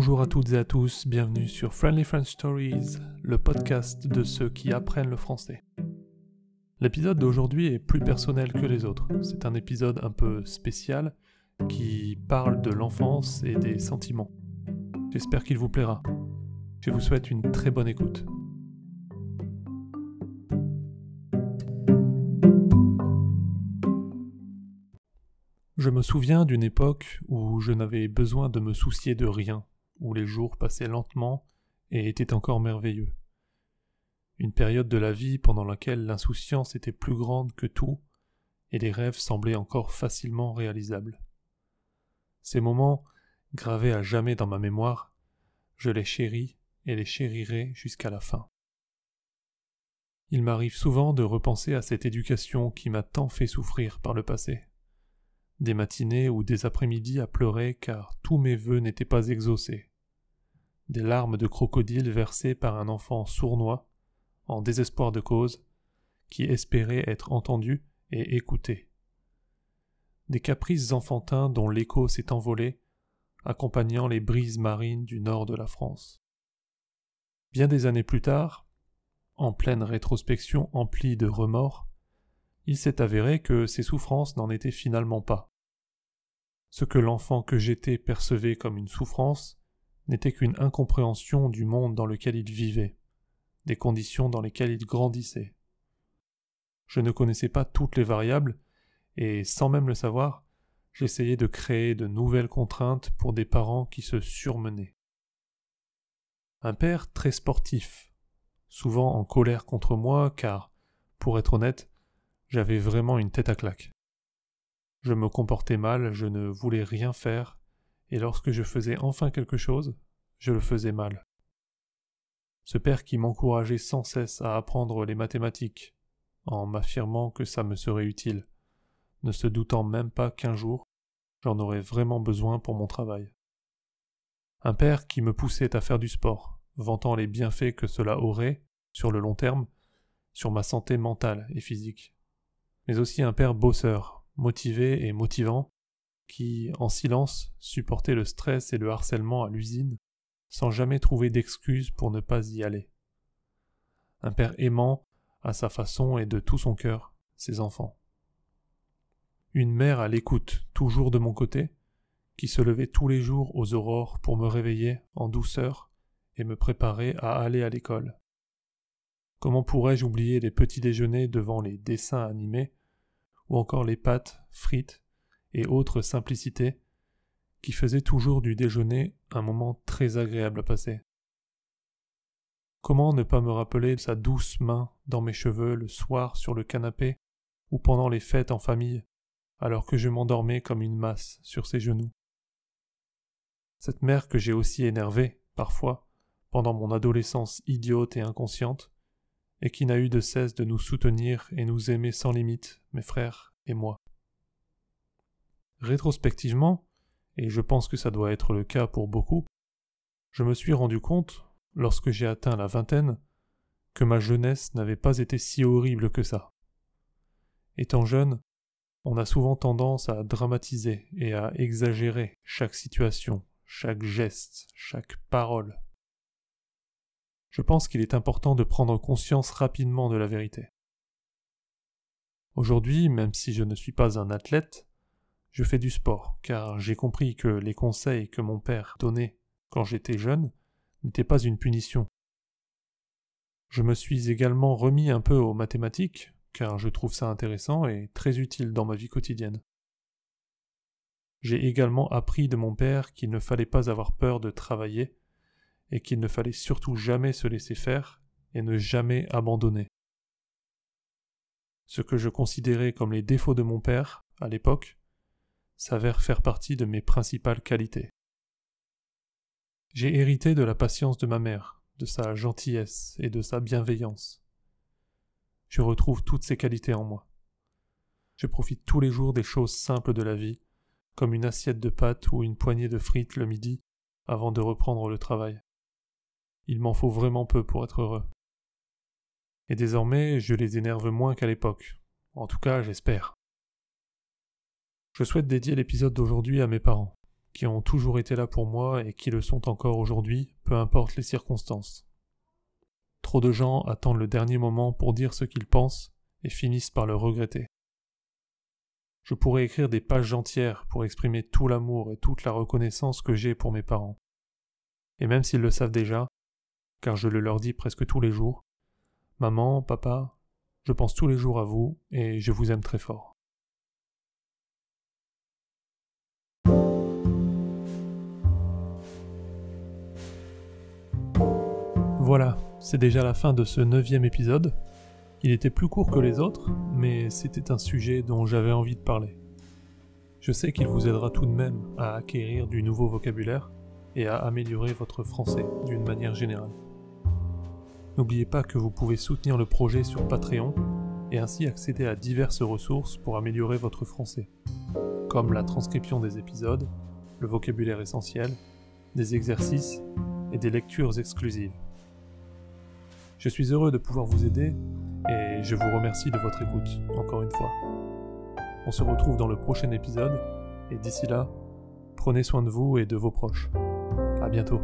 Bonjour à toutes et à tous, bienvenue sur Friendly French Stories, le podcast de ceux qui apprennent le français. L'épisode d'aujourd'hui est plus personnel que les autres. C'est un épisode un peu spécial qui parle de l'enfance et des sentiments. J'espère qu'il vous plaira. Je vous souhaite une très bonne écoute. Je me souviens d'une époque où je n'avais besoin de me soucier de rien, où les jours passaient lentement et étaient encore merveilleux. Une période de la vie pendant laquelle l'insouciance était plus grande que tout et les rêves semblaient encore facilement réalisables. Ces moments, gravés à jamais dans ma mémoire, je les chéris et les chérirai jusqu'à la fin. Il m'arrive souvent de repenser à cette éducation qui m'a tant fait souffrir par le passé des matinées ou des après-midi à pleurer car tous mes vœux n'étaient pas exaucés, des larmes de crocodile versées par un enfant sournois, en désespoir de cause, qui espérait être entendu et écouté, des caprices enfantins dont l'écho s'est envolé, accompagnant les brises marines du nord de la France. Bien des années plus tard, en pleine rétrospection emplie de remords, il s'est avéré que ces souffrances n'en étaient finalement pas. Ce que l'enfant que j'étais percevait comme une souffrance n'était qu'une incompréhension du monde dans lequel il vivait, des conditions dans lesquelles il grandissait. Je ne connaissais pas toutes les variables, et sans même le savoir, j'essayais de créer de nouvelles contraintes pour des parents qui se surmenaient. Un père très sportif, souvent en colère contre moi car, pour être honnête, j'avais vraiment une tête à claque. Je me comportais mal, je ne voulais rien faire, et lorsque je faisais enfin quelque chose, je le faisais mal. Ce père qui m'encourageait sans cesse à apprendre les mathématiques, en m'affirmant que ça me serait utile, ne se doutant même pas qu'un jour j'en aurais vraiment besoin pour mon travail. Un père qui me poussait à faire du sport, vantant les bienfaits que cela aurait, sur le long terme, sur ma santé mentale et physique. Mais aussi un père bosseur, motivé et motivant, qui, en silence, supportait le stress et le harcèlement à l'usine, sans jamais trouver d'excuses pour ne pas y aller. Un père aimant, à sa façon et de tout son cœur, ses enfants. Une mère à l'écoute, toujours de mon côté, qui se levait tous les jours aux aurores pour me réveiller en douceur et me préparer à aller à l'école. Comment pourrais-je oublier les petits déjeuners devant les dessins animés ou encore les pâtes, frites et autres simplicités qui faisaient toujours du déjeuner un moment très agréable à passer. Comment ne pas me rappeler sa douce main dans mes cheveux le soir sur le canapé ou pendant les fêtes en famille, alors que je m'endormais comme une masse sur ses genoux? Cette mère que j'ai aussi énervée, parfois, pendant mon adolescence idiote et inconsciente, et qui n'a eu de cesse de nous soutenir et nous aimer sans limite, mes frères et moi. Rétrospectivement, et je pense que ça doit être le cas pour beaucoup, je me suis rendu compte, lorsque j'ai atteint la vingtaine, que ma jeunesse n'avait pas été si horrible que ça. Étant jeune, on a souvent tendance à dramatiser et à exagérer chaque situation, chaque geste, chaque parole, je pense qu'il est important de prendre conscience rapidement de la vérité. Aujourd'hui, même si je ne suis pas un athlète, je fais du sport, car j'ai compris que les conseils que mon père donnait quand j'étais jeune n'étaient pas une punition. Je me suis également remis un peu aux mathématiques, car je trouve ça intéressant et très utile dans ma vie quotidienne. J'ai également appris de mon père qu'il ne fallait pas avoir peur de travailler, et qu'il ne fallait surtout jamais se laisser faire et ne jamais abandonner. Ce que je considérais comme les défauts de mon père, à l'époque, s'avère faire partie de mes principales qualités. J'ai hérité de la patience de ma mère, de sa gentillesse et de sa bienveillance. Je retrouve toutes ces qualités en moi. Je profite tous les jours des choses simples de la vie, comme une assiette de pâtes ou une poignée de frites le midi, avant de reprendre le travail. Il m'en faut vraiment peu pour être heureux. Et désormais, je les énerve moins qu'à l'époque. En tout cas, j'espère. Je souhaite dédier l'épisode d'aujourd'hui à mes parents, qui ont toujours été là pour moi et qui le sont encore aujourd'hui, peu importe les circonstances. Trop de gens attendent le dernier moment pour dire ce qu'ils pensent et finissent par le regretter. Je pourrais écrire des pages entières pour exprimer tout l'amour et toute la reconnaissance que j'ai pour mes parents. Et même s'ils le savent déjà, car je le leur dis presque tous les jours, Maman, papa, je pense tous les jours à vous et je vous aime très fort. Voilà, c'est déjà la fin de ce neuvième épisode. Il était plus court que les autres, mais c'était un sujet dont j'avais envie de parler. Je sais qu'il vous aidera tout de même à acquérir du nouveau vocabulaire et à améliorer votre français d'une manière générale. N'oubliez pas que vous pouvez soutenir le projet sur Patreon et ainsi accéder à diverses ressources pour améliorer votre français, comme la transcription des épisodes, le vocabulaire essentiel, des exercices et des lectures exclusives. Je suis heureux de pouvoir vous aider et je vous remercie de votre écoute, encore une fois. On se retrouve dans le prochain épisode et d'ici là, prenez soin de vous et de vos proches. À bientôt.